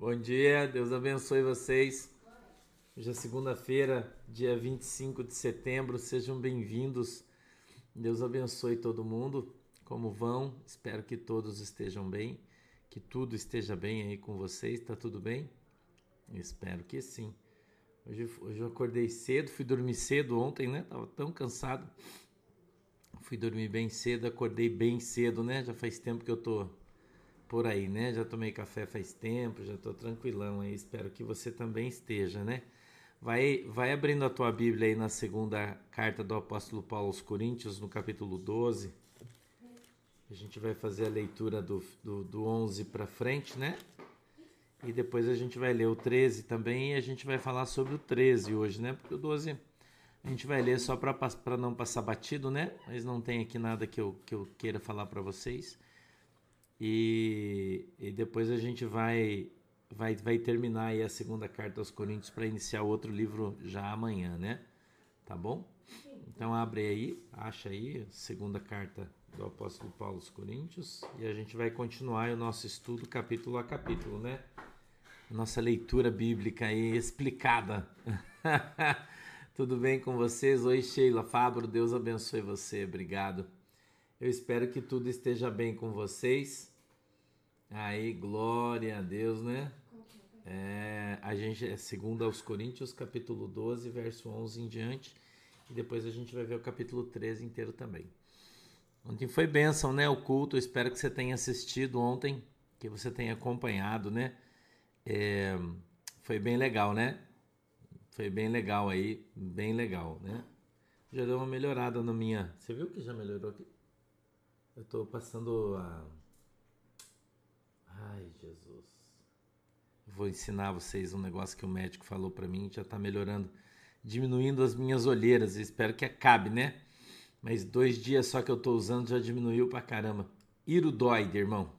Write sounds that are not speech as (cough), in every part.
Bom dia, Deus abençoe vocês. Hoje é segunda-feira, dia 25 de setembro, sejam bem-vindos. Deus abençoe todo mundo. Como vão? Espero que todos estejam bem, que tudo esteja bem aí com vocês. Tá tudo bem? Espero que sim. Hoje, hoje eu acordei cedo, fui dormir cedo ontem, né? Tava tão cansado. Fui dormir bem cedo, acordei bem cedo, né? Já faz tempo que eu tô por aí, né? Já tomei café faz tempo, já estou tranquilão aí. Espero que você também esteja, né? Vai, vai abrindo a tua Bíblia aí na segunda carta do apóstolo Paulo aos Coríntios, no capítulo 12. A gente vai fazer a leitura do, do, do 11 para frente, né? E depois a gente vai ler o 13 também e a gente vai falar sobre o 13 hoje, né? Porque o 12 a gente vai ler só para não passar batido, né? Mas não tem aqui nada que eu, que eu queira falar para vocês. E, e depois a gente vai, vai, vai terminar aí a segunda carta aos Coríntios para iniciar outro livro já amanhã, né? Tá bom? Então abre aí, acha aí, segunda carta do apóstolo Paulo aos Coríntios e a gente vai continuar o nosso estudo capítulo a capítulo, né? Nossa leitura bíblica aí explicada. (laughs) Tudo bem com vocês? Oi, Sheila Fabro, Deus abençoe você, obrigado. Eu espero que tudo esteja bem com vocês. Aí, glória a Deus, né? É, a gente é segundo aos Coríntios, capítulo 12, verso 11 em diante. E depois a gente vai ver o capítulo 13 inteiro também. Ontem foi bênção, né? O culto. Espero que você tenha assistido ontem, que você tenha acompanhado, né? É, foi bem legal, né? Foi bem legal aí, bem legal, né? Já deu uma melhorada na minha. Você viu que já melhorou aqui? Eu tô passando a. Ai, Jesus. Vou ensinar vocês um negócio que o médico falou para mim, já tá melhorando, diminuindo as minhas olheiras. Espero que acabe, né? Mas dois dias só que eu tô usando já diminuiu pra caramba. Irudoide, irmão.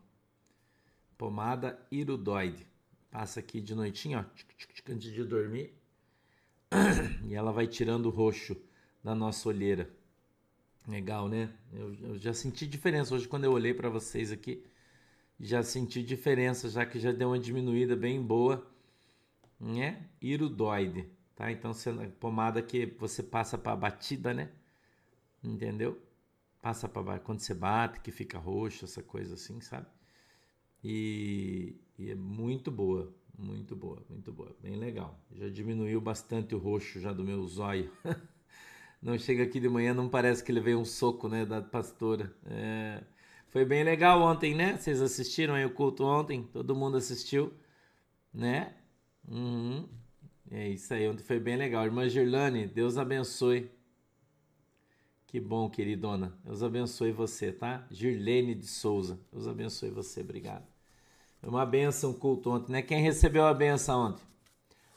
Pomada Irudoide. Passa aqui de noitinho, ó, antes de dormir. (clears throat) E ela vai tirando o roxo da nossa olheira. Legal, né? Eu, eu já senti diferença hoje quando eu olhei para vocês aqui. Já senti diferença, já que já deu uma diminuída bem boa, né? Irudoide, tá? Então, pomada que você passa para batida, né? Entendeu? Passa para quando você bate, que fica roxo, essa coisa assim, sabe? E, e é muito boa, muito boa, muito boa, bem legal. Já diminuiu bastante o roxo já do meu zóio. (laughs) não chega aqui de manhã, não parece que ele veio um soco, né, da pastora. É, foi bem legal ontem, né? Vocês assistiram aí o culto ontem? Todo mundo assistiu, né? Uhum. É isso aí, ontem foi bem legal. Irmã Girlane, Deus abençoe. Que bom, queridona. Deus abençoe você, tá? Girlene de Souza. Deus abençoe você, obrigado. Foi uma benção o culto ontem, né? Quem recebeu a benção ontem?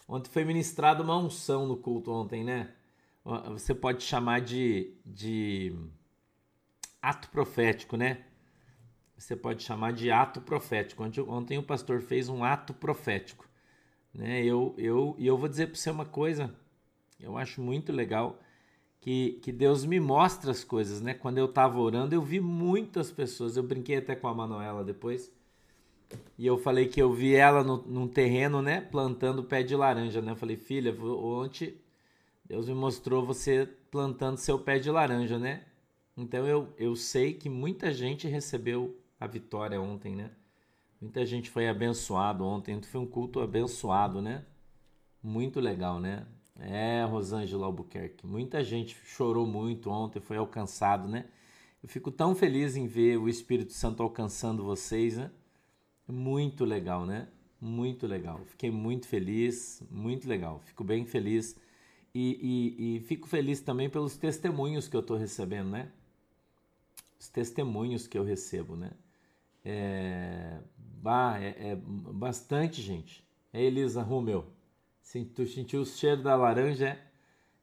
Ontem foi ministrada uma unção no culto ontem, né? você pode chamar de, de ato profético, né? Você pode chamar de ato profético. Ontem, ontem o pastor fez um ato profético. Né? Eu, eu, e eu vou dizer para você uma coisa, eu acho muito legal que, que Deus me mostra as coisas, né? Quando eu estava orando, eu vi muitas pessoas. Eu brinquei até com a Manuela depois. E eu falei que eu vi ela no, num terreno, né? Plantando pé de laranja, né? Eu falei, filha, ontem Deus me mostrou você plantando seu pé de laranja, né? Então eu, eu sei que muita gente recebeu a vitória ontem, né? Muita gente foi abençoado ontem. Foi um culto abençoado, né? Muito legal, né? É, Rosângela Albuquerque. Muita gente chorou muito ontem, foi alcançado, né? Eu fico tão feliz em ver o Espírito Santo alcançando vocês, né? Muito legal, né? Muito legal. Fiquei muito feliz, muito legal. Fico bem feliz e, e, e fico feliz também pelos testemunhos que eu estou recebendo, né? Os testemunhos que eu recebo, né? É, bah, é, é bastante gente. É Elisa Rumel. Tu sentiu o cheiro da laranja? É?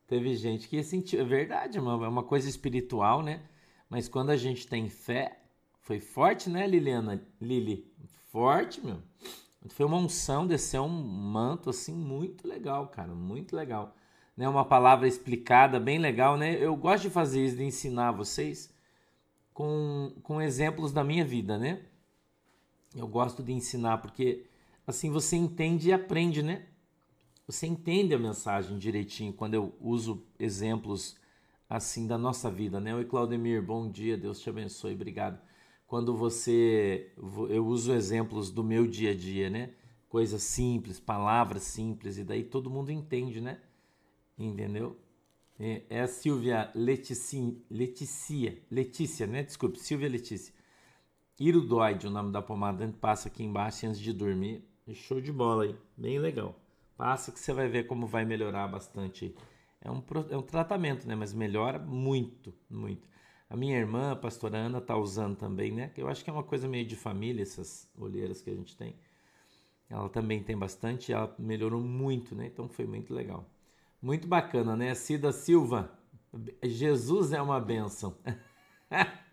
Teve gente que sentiu. É verdade, é uma, é uma coisa espiritual, né? Mas quando a gente tem fé, foi forte, né, Liliana? Lili? Forte, meu. Foi uma unção, desceu um manto assim muito legal, cara, muito legal né, uma palavra explicada, bem legal, né? Eu gosto de fazer isso, de ensinar vocês com, com exemplos da minha vida, né? Eu gosto de ensinar porque assim você entende e aprende, né? Você entende a mensagem direitinho quando eu uso exemplos assim da nossa vida, né? Oi, Claudemir, bom dia, Deus te abençoe, obrigado. Quando você eu uso exemplos do meu dia a dia, né? Coisas simples, palavras simples e daí todo mundo entende, né? Entendeu? É, é a Silvia Leticia, Leticia, Letícia, né? Desculpe, Silvia Letícia. Irudoide, o nome da pomada, passa aqui embaixo antes de dormir. Show de bola aí, bem legal. Passa que você vai ver como vai melhorar bastante é um, é um tratamento, né? Mas melhora muito, muito. A minha irmã, a pastora Ana, tá usando também, né? Eu acho que é uma coisa meio de família, essas olheiras que a gente tem. Ela também tem bastante, ela melhorou muito, né? Então foi muito legal. Muito bacana, né? Cida Silva, Jesus é uma bênção. (laughs)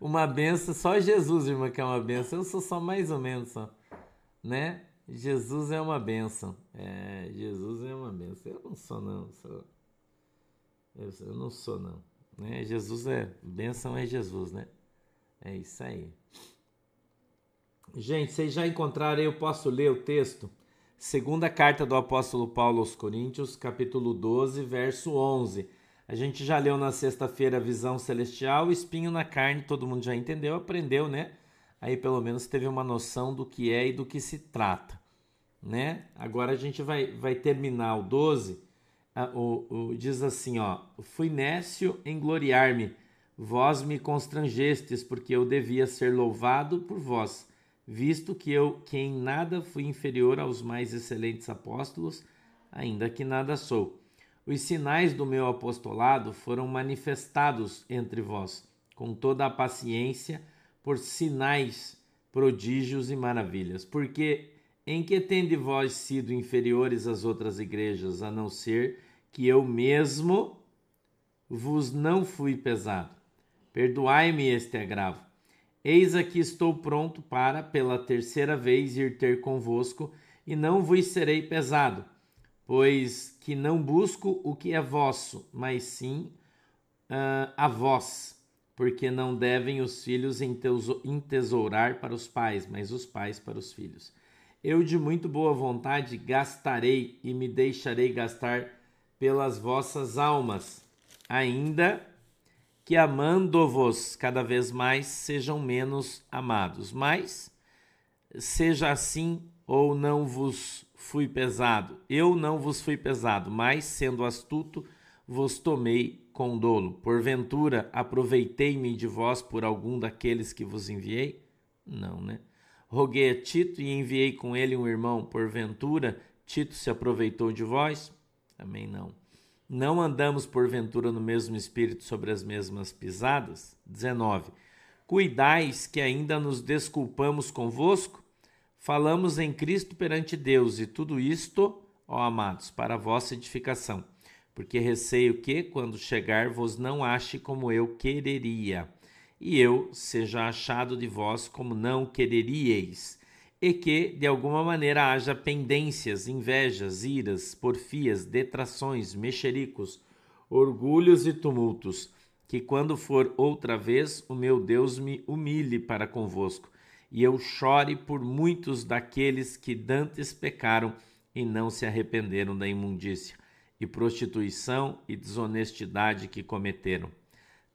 uma benção, só Jesus, irmã, que é uma benção. Eu sou só mais ou menos, só, né? Jesus é uma benção. É, Jesus é uma benção. Eu não sou, não. Sou, eu, eu não sou, não. Né? Jesus é. Benção é Jesus, né? É isso aí. Gente, vocês já encontraram, eu posso ler o texto? Segunda carta do apóstolo Paulo aos Coríntios, capítulo 12, verso 11. A gente já leu na sexta-feira a visão celestial, espinho na carne, todo mundo já entendeu, aprendeu, né? Aí pelo menos teve uma noção do que é e do que se trata né? Agora a gente vai, vai terminar o 12. O, o, diz assim, ó: Fui nécio em gloriar-me, vós me constrangestes, porque eu devia ser louvado por vós, visto que eu que em nada fui inferior aos mais excelentes apóstolos, ainda que nada sou. Os sinais do meu apostolado foram manifestados entre vós, com toda a paciência, por sinais, prodígios e maravilhas, porque em que tende vós sido inferiores às outras igrejas, a não ser que eu mesmo vos não fui pesado? Perdoai-me este agravo. Eis aqui estou pronto para, pela terceira vez, ir ter convosco, e não vos serei pesado, pois que não busco o que é vosso, mas sim uh, a vós, porque não devem os filhos entesourar para os pais, mas os pais para os filhos. Eu de muito boa vontade gastarei e me deixarei gastar pelas vossas almas, ainda que amando-vos cada vez mais sejam menos amados. Mas seja assim ou não vos fui pesado. Eu não vos fui pesado, mas sendo astuto, vos tomei com dolo. Porventura aproveitei-me de vós por algum daqueles que vos enviei? Não, né? Roguei a Tito e enviei com ele um irmão. Porventura, Tito se aproveitou de vós? Também não. Não andamos porventura no mesmo espírito sobre as mesmas pisadas? 19. Cuidais que ainda nos desculpamos convosco? Falamos em Cristo perante Deus, e tudo isto, ó amados, para vossa edificação. Porque receio que, quando chegar, vos não ache como eu quereria. E eu seja achado de vós como não quereríeis, e que, de alguma maneira, haja pendências, invejas, iras, porfias, detrações, mexericos, orgulhos e tumultos, que quando for outra vez, o meu Deus me humilhe para convosco, e eu chore por muitos daqueles que dantes pecaram e não se arrependeram da imundícia, e prostituição e desonestidade que cometeram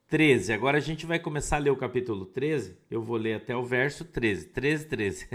13. Agora a gente vai começar a ler o capítulo 13. Eu vou ler até o verso 13. 13, 13.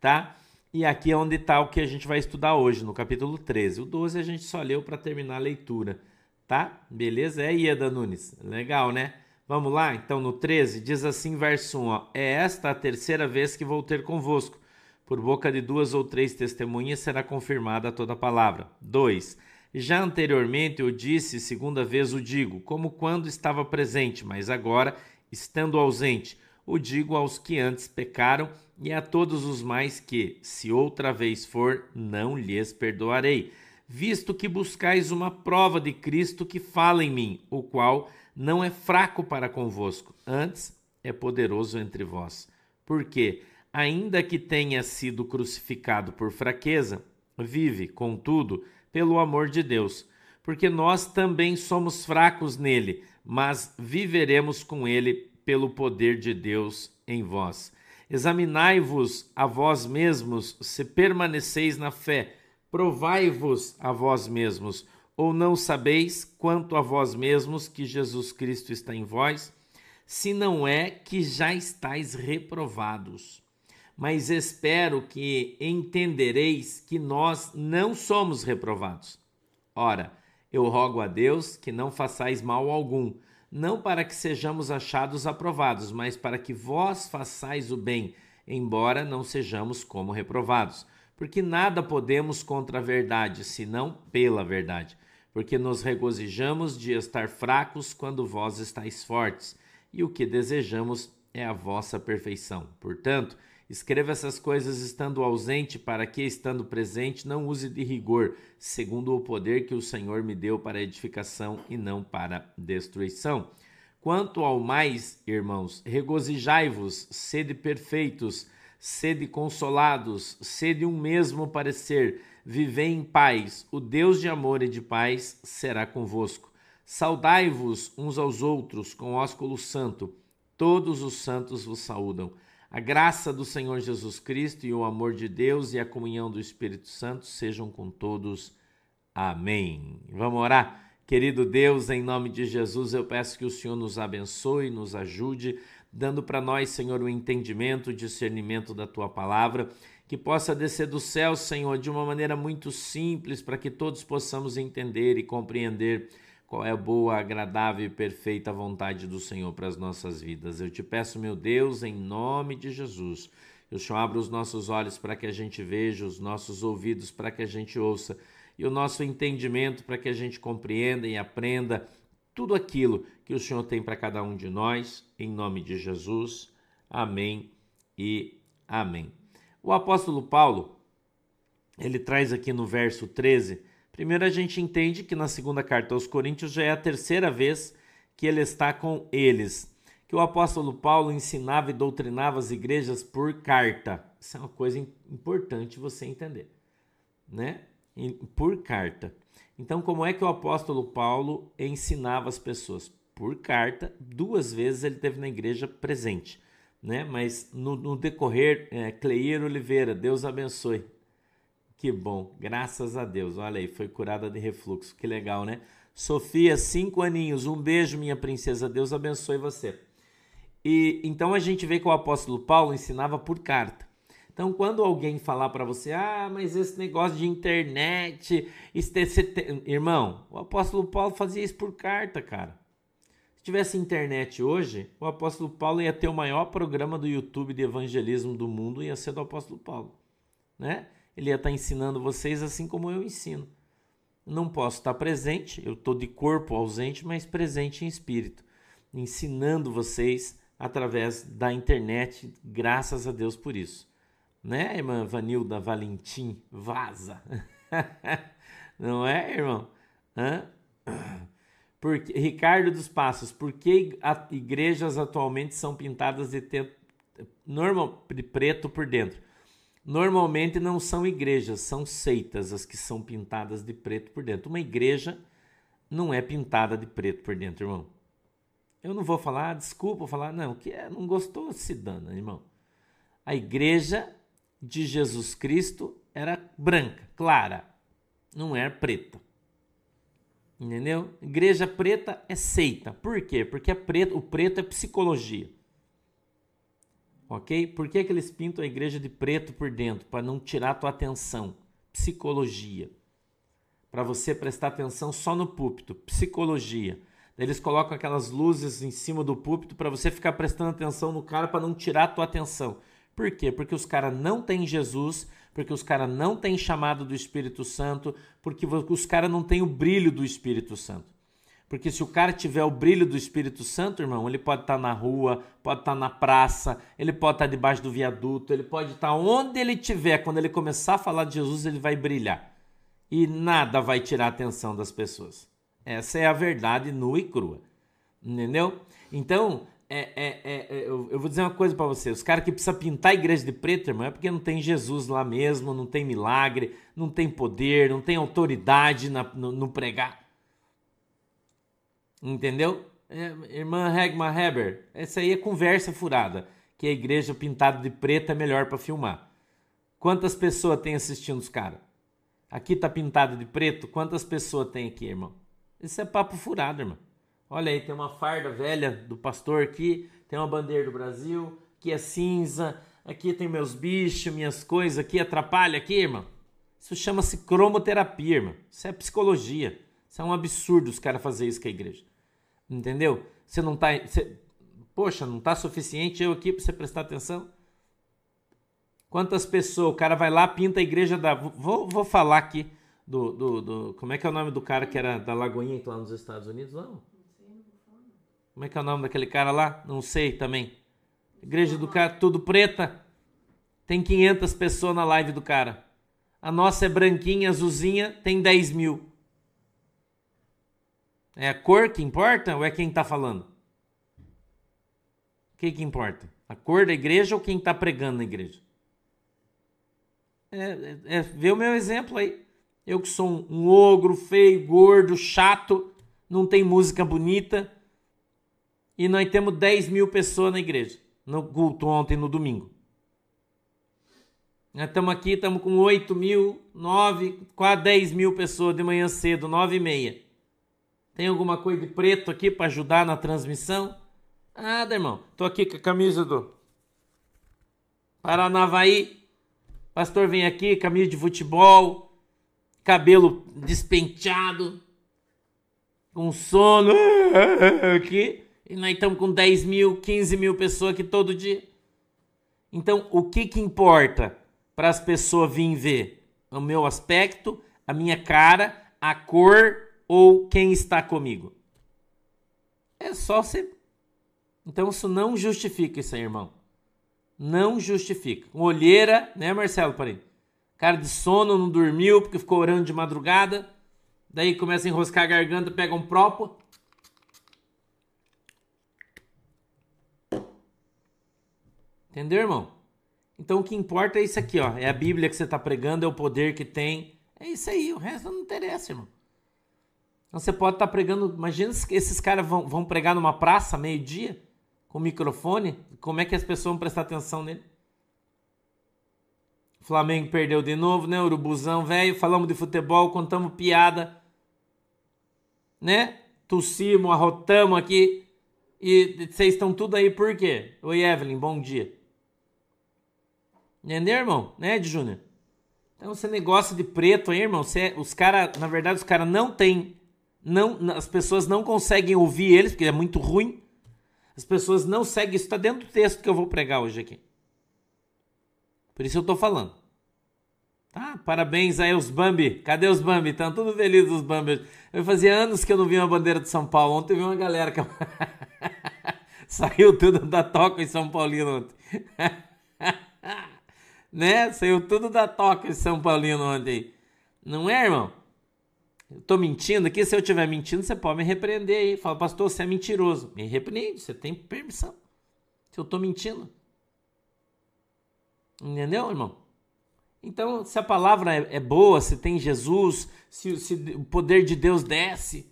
tá? E aqui é onde está o que a gente vai estudar hoje, no capítulo 13. O 12 a gente só leu para terminar a leitura. Tá? Beleza? É Ieda Nunes. Legal, né? Vamos lá? Então, no 13, diz assim, verso 1: ó, É esta a terceira vez que vou ter convosco. Por boca de duas ou três testemunhas será confirmada toda a palavra. 2 já anteriormente eu disse, segunda vez o digo, como quando estava presente, mas agora, estando ausente, o digo aos que antes pecaram e a todos os mais que, se outra vez for, não lhes perdoarei, visto que buscais uma prova de Cristo que fala em mim, o qual não é fraco para convosco, antes é poderoso entre vós. Porque, ainda que tenha sido crucificado por fraqueza, vive, contudo, pelo amor de Deus, porque nós também somos fracos nele, mas viveremos com ele pelo poder de Deus em vós. Examinai-vos a vós mesmos se permaneceis na fé. Provai-vos a vós mesmos. Ou não sabeis quanto a vós mesmos que Jesus Cristo está em vós? Se não é que já estáis reprovados. Mas espero que entendereis que nós não somos reprovados. Ora, eu rogo a Deus que não façais mal algum, não para que sejamos achados aprovados, mas para que vós façais o bem, embora não sejamos como reprovados. Porque nada podemos contra a verdade, senão pela verdade. Porque nos regozijamos de estar fracos quando vós estáis fortes, e o que desejamos é a vossa perfeição. Portanto, Escreva essas coisas estando ausente, para que, estando presente, não use de rigor, segundo o poder que o Senhor me deu para edificação e não para destruição. Quanto ao mais, irmãos, regozijai-vos, sede perfeitos, sede consolados, sede um mesmo parecer, vivei em paz. O Deus de amor e de paz será convosco. Saudai-vos uns aos outros com ósculo santo. Todos os santos vos saúdam. A graça do Senhor Jesus Cristo e o amor de Deus e a comunhão do Espírito Santo sejam com todos. Amém. Vamos orar? Querido Deus, em nome de Jesus, eu peço que o Senhor nos abençoe, nos ajude, dando para nós, Senhor, o entendimento, o discernimento da tua palavra, que possa descer do céu, Senhor, de uma maneira muito simples, para que todos possamos entender e compreender qual é a boa, agradável e perfeita vontade do Senhor para as nossas vidas. Eu te peço, meu Deus, em nome de Jesus, o Senhor abra os nossos olhos para que a gente veja, os nossos ouvidos para que a gente ouça e o nosso entendimento para que a gente compreenda e aprenda tudo aquilo que o Senhor tem para cada um de nós, em nome de Jesus. Amém e amém. O apóstolo Paulo, ele traz aqui no verso 13 Primeiro, a gente entende que na segunda carta aos Coríntios já é a terceira vez que ele está com eles. Que o apóstolo Paulo ensinava e doutrinava as igrejas por carta. Isso é uma coisa importante você entender, né? Por carta. Então, como é que o apóstolo Paulo ensinava as pessoas? Por carta. Duas vezes ele teve na igreja presente, né? Mas no, no decorrer, é, Cleir Oliveira, Deus abençoe. Que bom, graças a Deus. Olha aí, foi curada de refluxo. Que legal, né? Sofia, cinco aninhos. Um beijo, minha princesa. Deus abençoe você. E então a gente vê que o apóstolo Paulo ensinava por carta. Então, quando alguém falar para você, ah, mas esse negócio de internet, irmão, o apóstolo Paulo fazia isso por carta, cara. Se tivesse internet hoje, o apóstolo Paulo ia ter o maior programa do YouTube de evangelismo do mundo, ia ser do apóstolo Paulo, né? ele ia estar ensinando vocês assim como eu ensino. Não posso estar presente, eu estou de corpo ausente, mas presente em espírito, ensinando vocês através da internet, graças a Deus por isso. Né, irmã Vanilda Valentim? Vaza! (laughs) Não é, irmão? Hã? Porque, Ricardo dos Passos, por que igrejas atualmente são pintadas de, te, normal, preto por dentro? Normalmente não são igrejas, são seitas as que são pintadas de preto por dentro. Uma igreja não é pintada de preto por dentro, irmão. Eu não vou falar, desculpa falar, não, que é, não gostou, se dana, irmão. A igreja de Jesus Cristo era branca, clara, não era preta. Entendeu? Igreja preta é seita. Por quê? Porque é preto, o preto é psicologia ok? Por que, que eles pintam a igreja de preto por dentro? Para não tirar a tua atenção. Psicologia. Para você prestar atenção só no púlpito. Psicologia. Eles colocam aquelas luzes em cima do púlpito para você ficar prestando atenção no cara para não tirar a tua atenção. Por quê? Porque os caras não têm Jesus, porque os caras não têm chamado do Espírito Santo, porque os caras não têm o brilho do Espírito Santo. Porque se o cara tiver o brilho do Espírito Santo, irmão, ele pode estar tá na rua, pode estar tá na praça, ele pode estar tá debaixo do viaduto, ele pode estar onde ele estiver. Quando ele começar a falar de Jesus, ele vai brilhar. E nada vai tirar a atenção das pessoas. Essa é a verdade nua e crua. Entendeu? Então, é, é, é, é eu, eu, vou dizer uma coisa para você: os caras que precisam pintar a igreja de preto, irmão, é porque não tem Jesus lá mesmo, não tem milagre, não tem poder, não tem autoridade na, no, no pregar. Entendeu? É, irmã Regma Heber, essa aí é conversa furada. que a igreja pintada de preto é melhor para filmar. Quantas pessoas tem assistindo os caras? Aqui tá pintado de preto, quantas pessoas tem aqui, irmão? Isso é papo furado, irmão. Olha aí, tem uma farda velha do pastor aqui, tem uma bandeira do Brasil, aqui é cinza, aqui tem meus bichos, minhas coisas, aqui atrapalha aqui, irmão. Isso chama-se cromoterapia, irmão. Isso é psicologia. Isso é um absurdo os caras fazerem isso com a igreja. Entendeu? Você não tá. Você, poxa, não tá suficiente eu aqui para você prestar atenção? Quantas pessoas? O cara vai lá, pinta a igreja da. Vou, vou falar aqui do, do, do. Como é que é o nome do cara que era da Lagoinha lá nos Estados Unidos? Não. Como é que é o nome daquele cara lá? Não sei também. Igreja do cara, tudo preta. Tem 500 pessoas na live do cara. A nossa é branquinha, azulzinha, tem 10 mil. É a cor que importa ou é quem está falando? O que, que importa? A cor da igreja ou quem está pregando na igreja? É, é, é, vê o meu exemplo aí. Eu que sou um, um ogro, feio, gordo, chato, não tem música bonita. E nós temos 10 mil pessoas na igreja, no culto ontem, no domingo. Nós estamos aqui, estamos com 8 mil, 9, quase 10 mil pessoas de manhã cedo, 9 e meia. Tem alguma coisa de preto aqui para ajudar na transmissão? Nada, irmão. Tô aqui com a camisa do Paranavaí. Pastor vem aqui, camisa de futebol, cabelo despenteado, com sono (laughs) aqui. E nós estamos com 10 mil, 15 mil pessoas aqui todo dia. Então, o que que importa? para as pessoas virem ver o meu aspecto, a minha cara, a cor ou quem está comigo. É só você. Então isso não justifica isso aí, irmão. Não justifica. Olheira, né, Marcelo Parede? Cara de sono, não dormiu porque ficou orando de madrugada. Daí começa a enroscar a garganta, pega um propo. Entendeu, irmão? Então o que importa é isso aqui, ó. É a Bíblia que você está pregando, é o poder que tem. É isso aí, o resto não interessa, irmão. Então você pode estar tá pregando. Imagina se esses caras vão, vão pregar numa praça meio-dia, com microfone. Como é que as pessoas vão prestar atenção nele? O Flamengo perdeu de novo, né? Urubuzão, velho. Falamos de futebol, contamos piada, né? Tossimos, arrotamos aqui. E vocês estão tudo aí por quê? Oi, Evelyn, bom dia. Entendeu, irmão? Né, Ed Júnior? Então, esse negócio de preto aí, irmão, você, os caras, na verdade, os caras não tem, não, as pessoas não conseguem ouvir eles, porque é muito ruim. As pessoas não seguem, isso está dentro do texto que eu vou pregar hoje aqui. Por isso eu tô falando. Tá? Parabéns aí os Bambi. Cadê os Bambi? Estão tudo felizes os Bambi. Eu fazia anos que eu não vi uma bandeira de São Paulo. Ontem eu vi uma galera que (laughs) saiu tudo da toca em São Paulino ontem. (laughs) né? Saiu tudo da toca de São Paulino ontem. Não é, irmão? Eu tô mentindo aqui, se eu estiver mentindo, você pode me repreender aí. Fala, pastor, você é mentiroso. Me repreende, você tem permissão. Se eu tô mentindo. Entendeu, irmão? Então, se a palavra é, é boa, se tem Jesus, se, se, o poder de Deus desce,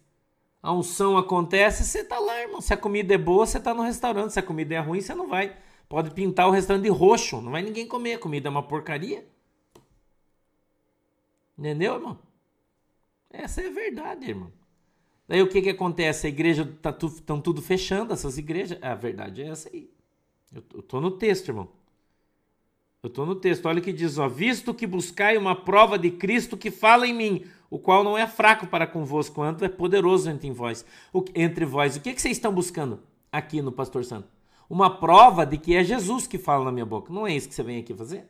a unção acontece, você tá lá, irmão. Se a comida é boa, você tá no restaurante. Se a comida é ruim, você não vai. Pode pintar o restaurante de roxo, não vai ninguém comer. A comida é uma porcaria. Entendeu, irmão? Essa é a verdade, irmão. Daí o que que acontece? A igreja tá estão tudo fechando essas igrejas. A verdade é essa aí. Eu, eu tô no texto, irmão. Eu tô no texto. Olha o que diz, ó, visto que buscai uma prova de Cristo que fala em mim, o qual não é fraco para convosco, quanto é poderoso entre vós. O, entre vós. O que que vocês estão buscando aqui no Pastor Santo? Uma prova de que é Jesus que fala na minha boca. Não é isso que você vem aqui fazer?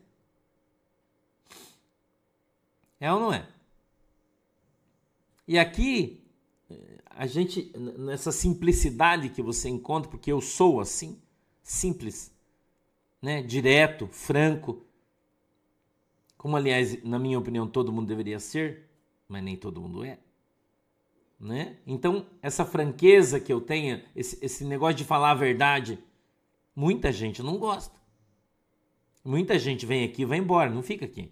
É ou não é? E aqui, a gente, nessa simplicidade que você encontra, porque eu sou assim, simples, né? direto, franco, como aliás, na minha opinião, todo mundo deveria ser, mas nem todo mundo é. Né? Então, essa franqueza que eu tenho, esse, esse negócio de falar a verdade, Muita gente não gosta. Muita gente vem aqui e vai embora, não fica aqui.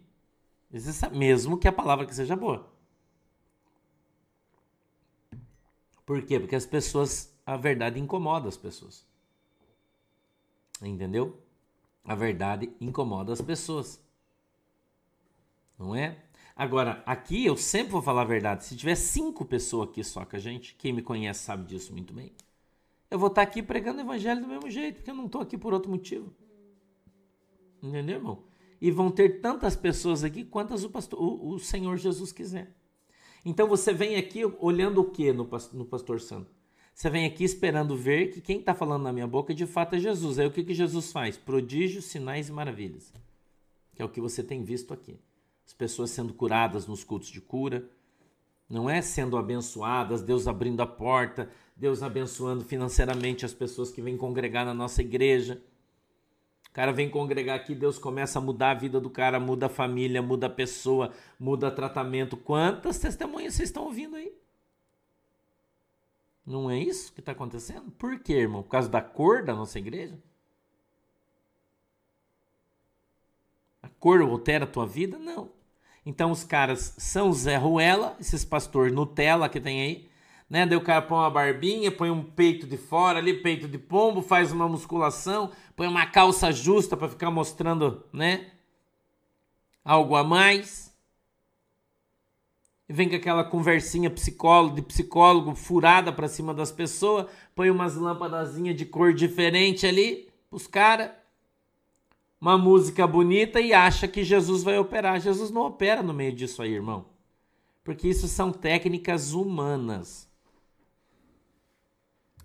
Mesmo que a palavra que seja boa. Por quê? Porque as pessoas, a verdade incomoda as pessoas. Entendeu? A verdade incomoda as pessoas. Não é? Agora, aqui eu sempre vou falar a verdade. Se tiver cinco pessoas aqui só com a gente, quem me conhece sabe disso muito bem. Eu vou estar aqui pregando o evangelho do mesmo jeito, porque eu não estou aqui por outro motivo. Entendeu, irmão? E vão ter tantas pessoas aqui quantas o, pastor, o, o Senhor Jesus quiser. Então você vem aqui olhando o que no, no pastor santo? Você vem aqui esperando ver que quem está falando na minha boca de fato é Jesus. Aí o que, que Jesus faz? Prodígios, sinais e maravilhas. Que é o que você tem visto aqui. As pessoas sendo curadas nos cultos de cura, não é sendo abençoadas, Deus abrindo a porta, Deus abençoando financeiramente as pessoas que vêm congregar na nossa igreja. O cara vem congregar aqui, Deus começa a mudar a vida do cara, muda a família, muda a pessoa, muda tratamento. Quantas testemunhas vocês estão ouvindo aí? Não é isso que está acontecendo? Por quê, irmão? Por causa da cor da nossa igreja? A cor altera a tua vida? Não. Então os caras são Zé Ruela, esses pastor Nutella que tem aí, né? Daí o cara põe uma barbinha, põe um peito de fora ali, peito de pombo, faz uma musculação, põe uma calça justa para ficar mostrando, né? Algo a mais. E vem com aquela conversinha psicólogo, de psicólogo furada para cima das pessoas, põe umas lâmpadazinhas de cor diferente ali os caras. Uma música bonita e acha que Jesus vai operar. Jesus não opera no meio disso aí, irmão. Porque isso são técnicas humanas.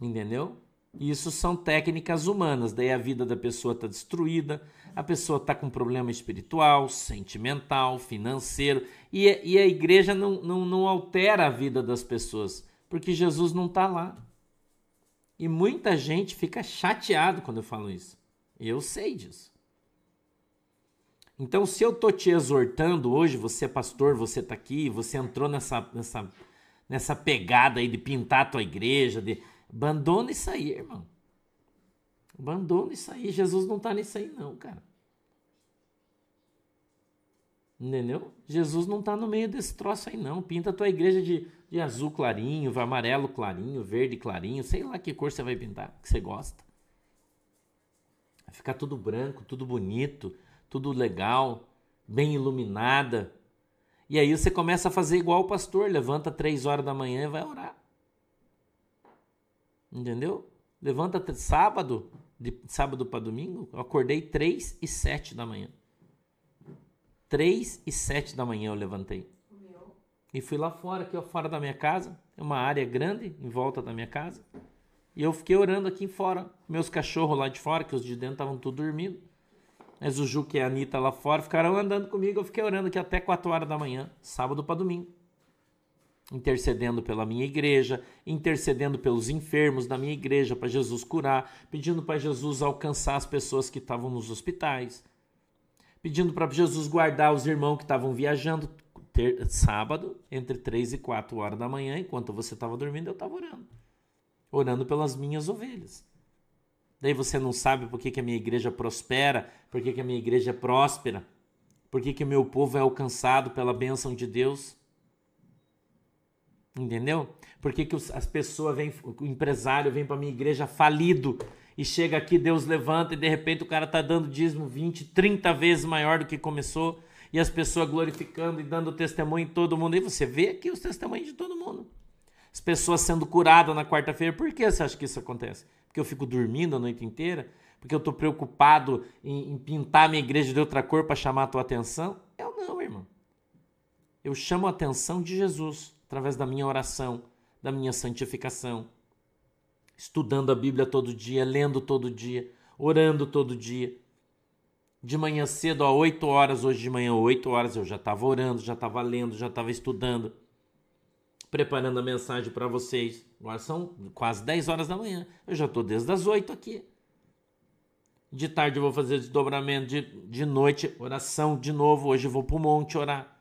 Entendeu? Isso são técnicas humanas. Daí a vida da pessoa está destruída, a pessoa está com problema espiritual, sentimental, financeiro. E, e a igreja não, não, não altera a vida das pessoas, porque Jesus não está lá. E muita gente fica chateado quando eu falo isso. Eu sei disso. Então, se eu estou te exortando hoje, você é pastor, você está aqui, você entrou nessa, nessa, nessa pegada aí de pintar a tua igreja, de Abandona isso aí, irmão. Abandona isso aí. Jesus não está nisso aí, não, cara. Entendeu? Jesus não está no meio desse troço aí, não. Pinta a tua igreja de, de azul clarinho, amarelo clarinho, verde clarinho, sei lá que cor você vai pintar, que você gosta. Vai ficar tudo branco, tudo bonito, tudo legal, bem iluminada. E aí você começa a fazer igual o pastor, levanta três horas da manhã e vai orar. Entendeu? Levanta sábado, de sábado para domingo, eu acordei 3 e 7 da manhã. 3 e 7 da manhã eu levantei. E fui lá fora, aqui fora da minha casa. É uma área grande em volta da minha casa. E eu fiquei orando aqui fora. Meus cachorros lá de fora, que os de dentro estavam tudo dormindo. Mas o Juca e a Anitta lá fora ficaram andando comigo. Eu fiquei orando aqui até 4 horas da manhã, sábado para domingo intercedendo pela minha igreja, intercedendo pelos enfermos da minha igreja para Jesus curar, pedindo para Jesus alcançar as pessoas que estavam nos hospitais, pedindo para Jesus guardar os irmãos que estavam viajando ter, sábado entre 3 e 4 horas da manhã, enquanto você estava dormindo, eu estava orando. Orando pelas minhas ovelhas. Daí você não sabe por que, que a minha igreja prospera, por que, que a minha igreja é próspera, por que, o meu povo é alcançado pela bênção de Deus. Entendeu? Por que, que as pessoas vêm, o empresário vem para minha igreja falido e chega aqui, Deus levanta e de repente o cara tá dando dízimo 20, 30 vezes maior do que começou e as pessoas glorificando e dando testemunho em todo mundo. E você vê aqui os testemunhos de todo mundo. As pessoas sendo curadas na quarta-feira. Por que você acha que isso acontece? Porque eu fico dormindo a noite inteira? Porque eu estou preocupado em, em pintar minha igreja de outra cor para chamar a tua atenção? Eu não, irmão. Eu chamo a atenção de Jesus através da minha oração, da minha santificação, estudando a Bíblia todo dia, lendo todo dia, orando todo dia. De manhã cedo, a 8 horas, hoje de manhã, 8 horas, eu já estava orando, já estava lendo, já estava estudando, preparando a mensagem para vocês. Agora são quase 10 horas da manhã, eu já estou desde as 8 aqui. De tarde eu vou fazer desdobramento, de, de noite, oração de novo. Hoje eu vou para o monte orar.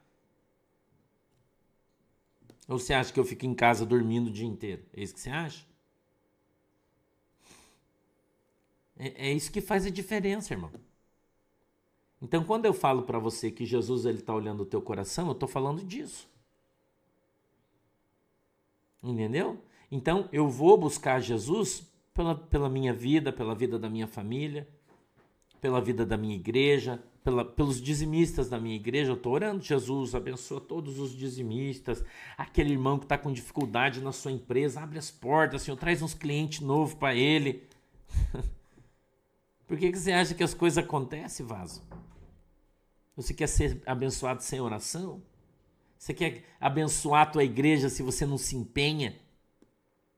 Ou você acha que eu fico em casa dormindo o dia inteiro? É isso que você acha? É, é isso que faz a diferença, irmão. Então, quando eu falo para você que Jesus ele está olhando o teu coração, eu estou falando disso. Entendeu? Então, eu vou buscar Jesus pela, pela minha vida, pela vida da minha família, pela vida da minha igreja, pela, pelos dizimistas da minha igreja. Eu estou orando, Jesus, abençoa todos os dizimistas. Aquele irmão que está com dificuldade na sua empresa, abre as portas, Senhor, traz uns clientes novos para ele. (laughs) Por que, que você acha que as coisas acontecem, vaso? Você quer ser abençoado sem oração? Você quer abençoar a tua igreja se você não se empenha?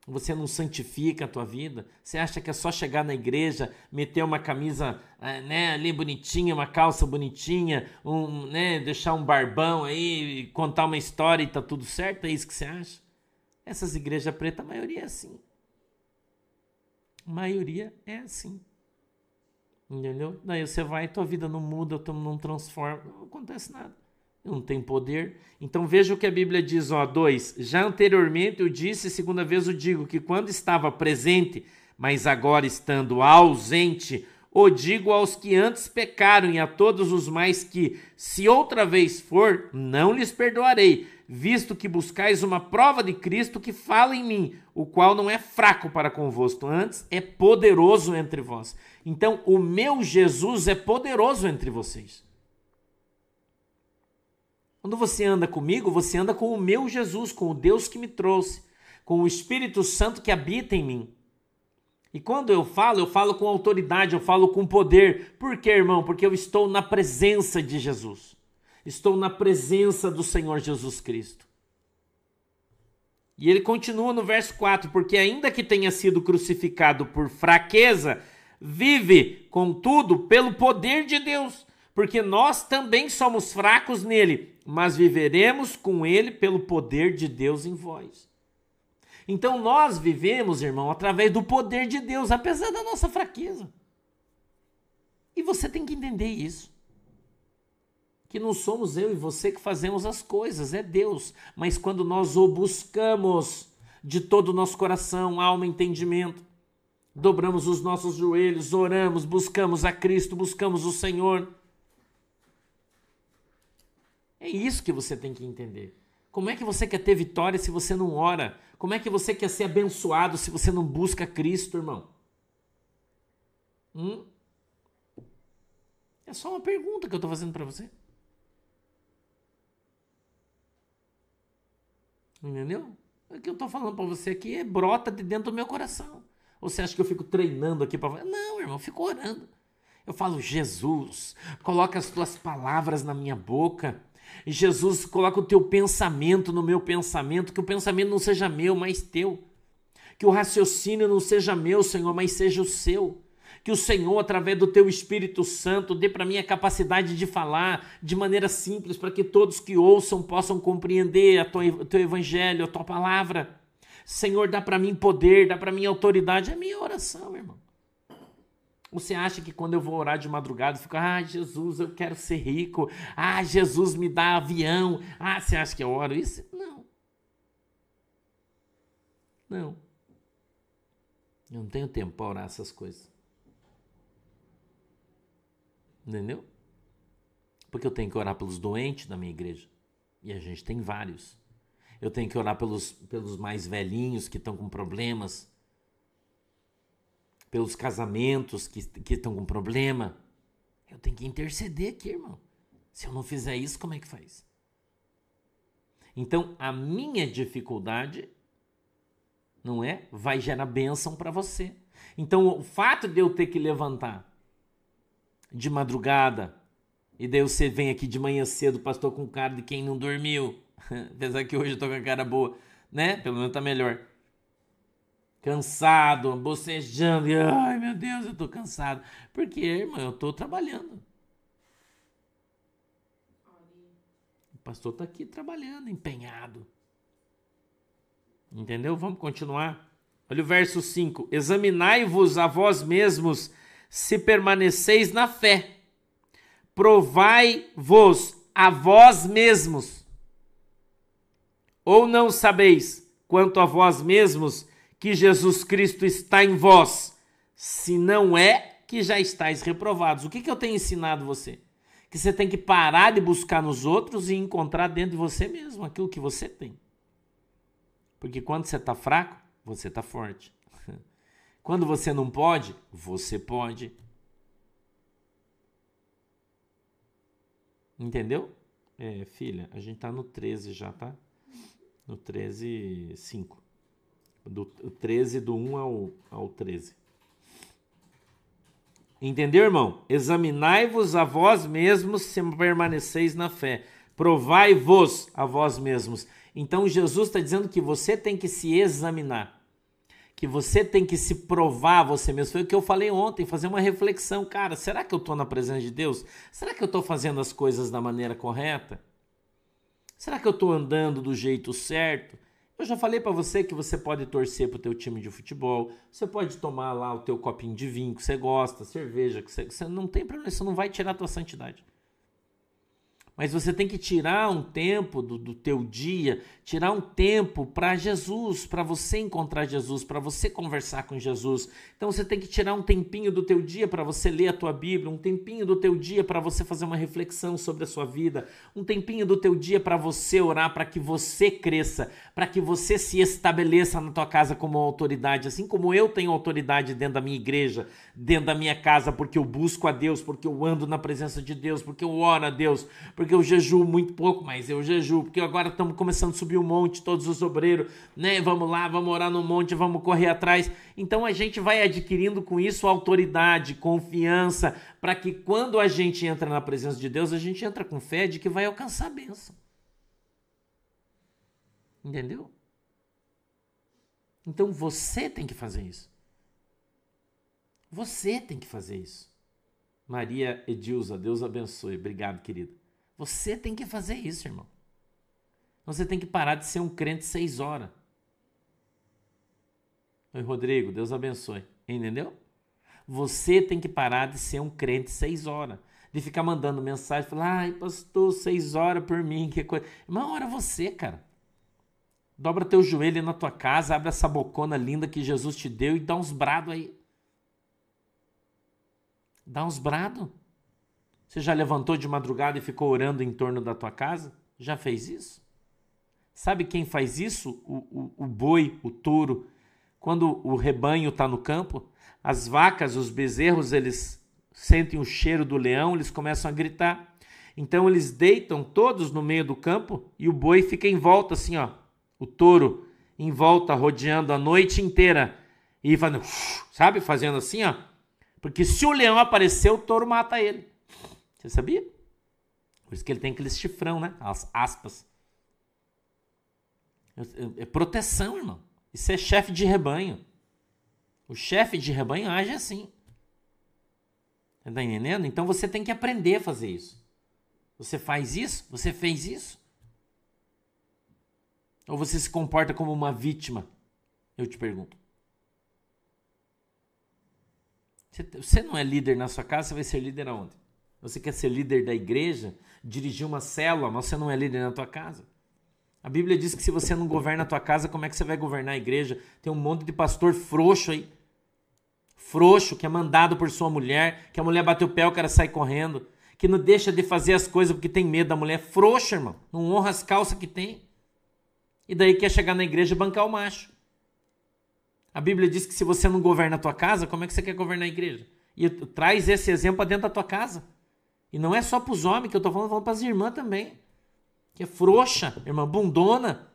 Você não santifica a tua vida? Você acha que é só chegar na igreja, meter uma camisa é, né, ali bonitinha, uma calça bonitinha, um, né, deixar um barbão aí, contar uma história e tá tudo certo? É isso que você acha? Essas igrejas pretas, a maioria é assim. A maioria é assim. Entendeu? Daí você vai, tua vida não muda, não transforma, não acontece nada não tem poder. Então veja o que a Bíblia diz, ó, 2. Já anteriormente eu disse, segunda vez eu digo, que quando estava presente, mas agora estando ausente, o digo aos que antes pecaram e a todos os mais que, se outra vez for, não lhes perdoarei, visto que buscais uma prova de Cristo que fala em mim, o qual não é fraco para convosco, antes é poderoso entre vós. Então, o meu Jesus é poderoso entre vocês. Quando você anda comigo, você anda com o meu Jesus, com o Deus que me trouxe, com o Espírito Santo que habita em mim. E quando eu falo, eu falo com autoridade, eu falo com poder. Por quê, irmão? Porque eu estou na presença de Jesus. Estou na presença do Senhor Jesus Cristo. E ele continua no verso 4: Porque ainda que tenha sido crucificado por fraqueza, vive, contudo, pelo poder de Deus. Porque nós também somos fracos nele, mas viveremos com ele pelo poder de Deus em vós. Então nós vivemos, irmão, através do poder de Deus, apesar da nossa fraqueza. E você tem que entender isso. Que não somos eu e você que fazemos as coisas, é Deus. Mas quando nós o buscamos de todo o nosso coração, alma, entendimento, dobramos os nossos joelhos, oramos, buscamos a Cristo, buscamos o Senhor é isso que você tem que entender. Como é que você quer ter vitória se você não ora? Como é que você quer ser abençoado se você não busca Cristo, irmão? Hum? É só uma pergunta que eu estou fazendo para você. Entendeu? O que eu estou falando para você aqui é brota de dentro do meu coração. Ou você acha que eu fico treinando aqui para Não, irmão, eu fico orando. Eu falo, Jesus, coloca as tuas palavras na minha boca. Jesus, coloca o teu pensamento no meu pensamento, que o pensamento não seja meu, mas teu. Que o raciocínio não seja meu, Senhor, mas seja o seu. Que o Senhor, através do teu Espírito Santo, dê para mim a capacidade de falar de maneira simples, para que todos que ouçam possam compreender a o teu evangelho, a tua palavra. Senhor, dá para mim poder, dá para mim autoridade. É minha oração, irmão. Você acha que quando eu vou orar de madrugada, eu fico, ah, Jesus, eu quero ser rico. Ah, Jesus, me dá avião. Ah, você acha que eu oro isso? Não. Não. Eu não tenho tempo para orar essas coisas. Entendeu? Porque eu tenho que orar pelos doentes da minha igreja. E a gente tem vários. Eu tenho que orar pelos, pelos mais velhinhos que estão com problemas pelos casamentos que, que estão com problema. Eu tenho que interceder aqui, irmão. Se eu não fizer isso, como é que faz? Então, a minha dificuldade não é? Vai gerar bênção para você. Então, o fato de eu ter que levantar de madrugada e daí você vem aqui de manhã cedo, pastor, com cara de quem não dormiu. (laughs) Apesar que hoje eu tô com a cara boa, né? Pelo menos tá melhor cansado, bocejando, e ai meu Deus, eu tô cansado. Porque, irmão, eu tô trabalhando. O pastor tá aqui trabalhando, empenhado. Entendeu? Vamos continuar. Olha o verso 5: Examinai-vos a vós mesmos se permaneceis na fé. Provai-vos a vós mesmos. Ou não sabeis quanto a vós mesmos que Jesus Cristo está em vós, se não é que já estáis reprovados. O que, que eu tenho ensinado você? Que você tem que parar de buscar nos outros e encontrar dentro de você mesmo aquilo que você tem. Porque quando você está fraco, você está forte. (laughs) Quando você não pode, você pode. Entendeu? É, filha, a gente tá no 13 já, tá? No 13, 5. Do 13 do 1 ao, ao 13. Entendeu, irmão? Examinai-vos a vós mesmos se permaneceis na fé. Provai-vos a vós mesmos. Então Jesus está dizendo que você tem que se examinar, que você tem que se provar você mesmo. Foi o que eu falei ontem, fazer uma reflexão. Cara, será que eu estou na presença de Deus? Será que eu estou fazendo as coisas da maneira correta? Será que eu estou andando do jeito certo? Eu já falei para você que você pode torcer para o teu time de futebol, você pode tomar lá o teu copinho de vinho que você gosta, cerveja que você, você não tem problema, isso não vai tirar a tua santidade. Mas você tem que tirar um tempo do, do teu dia, tirar um tempo para Jesus, para você encontrar Jesus, para você conversar com Jesus. Então você tem que tirar um tempinho do teu dia para você ler a tua Bíblia, um tempinho do teu dia para você fazer uma reflexão sobre a sua vida, um tempinho do teu dia para você orar para que você cresça, para que você se estabeleça na tua casa como autoridade, assim como eu tenho autoridade dentro da minha igreja, dentro da minha casa, porque eu busco a Deus, porque eu ando na presença de Deus, porque eu oro a Deus, porque eu jejuo muito pouco, mas eu jejuo, porque agora estamos começando a subir o um monte, todos os obreiros, né? Vamos lá, vamos orar no monte, vamos correr atrás. Então a gente vai adquirindo com isso autoridade, confiança, para que quando a gente entra na presença de Deus, a gente entra com fé de que vai alcançar a bênção. Entendeu? Então você tem que fazer isso. Você tem que fazer isso. Maria Edilza, Deus abençoe. Obrigado, querido. Você tem que fazer isso, irmão. Você tem que parar de ser um crente seis horas. Oi, Rodrigo, Deus abençoe. Entendeu? Você tem que parar de ser um crente seis horas. De ficar mandando mensagem, falar, ai, pastor, seis horas por mim, que coisa. Uma hora você, cara. Dobra teu joelho na tua casa, abre essa bocona linda que Jesus te deu e dá uns brados aí. Dá uns brados. Você já levantou de madrugada e ficou orando em torno da tua casa? Já fez isso? Sabe quem faz isso? O, o, o boi, o touro. Quando o rebanho está no campo, as vacas, os bezerros, eles sentem o cheiro do leão, eles começam a gritar. Então eles deitam todos no meio do campo e o boi fica em volta, assim, ó. O touro em volta, rodeando a noite inteira e fazendo, sabe, fazendo assim, ó. Porque se o leão aparecer, o touro mata ele. Você sabia? Por isso que ele tem aquele chifrão, né? As aspas. É proteção, irmão. Isso é chefe de rebanho. O chefe de rebanho age assim. Tá entendendo? Então você tem que aprender a fazer isso. Você faz isso? Você fez isso? Ou você se comporta como uma vítima? Eu te pergunto. Você não é líder na sua casa, você vai ser líder aonde? Você quer ser líder da igreja, dirigir uma célula, mas você não é líder na tua casa? A Bíblia diz que se você não governa a tua casa, como é que você vai governar a igreja? Tem um monte de pastor frouxo aí. Frouxo, que é mandado por sua mulher, que a mulher bate o pé, o cara sai correndo, que não deixa de fazer as coisas porque tem medo da mulher. Frouxo, irmão. Não honra as calças que tem. E daí quer chegar na igreja e bancar o macho. A Bíblia diz que se você não governa a tua casa, como é que você quer governar a igreja? E traz esse exemplo dentro da tua casa. E não é só para os homens que eu estou falando, falando para as irmãs também. Que é frouxa, irmã, bundona.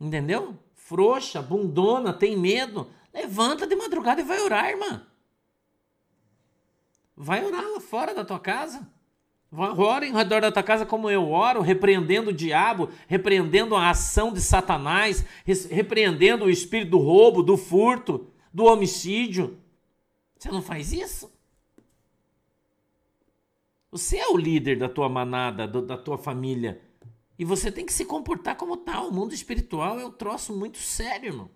Entendeu? Frouxa, bundona, tem medo. Levanta de madrugada e vai orar, irmã. Vai orar lá fora da tua casa. Ora em redor da tua casa como eu oro, repreendendo o diabo, repreendendo a ação de Satanás, repreendendo o espírito do roubo, do furto, do homicídio. Você não faz isso? Você é o líder da tua manada, do, da tua família. E você tem que se comportar como tal. O mundo espiritual é um troço muito sério, irmão.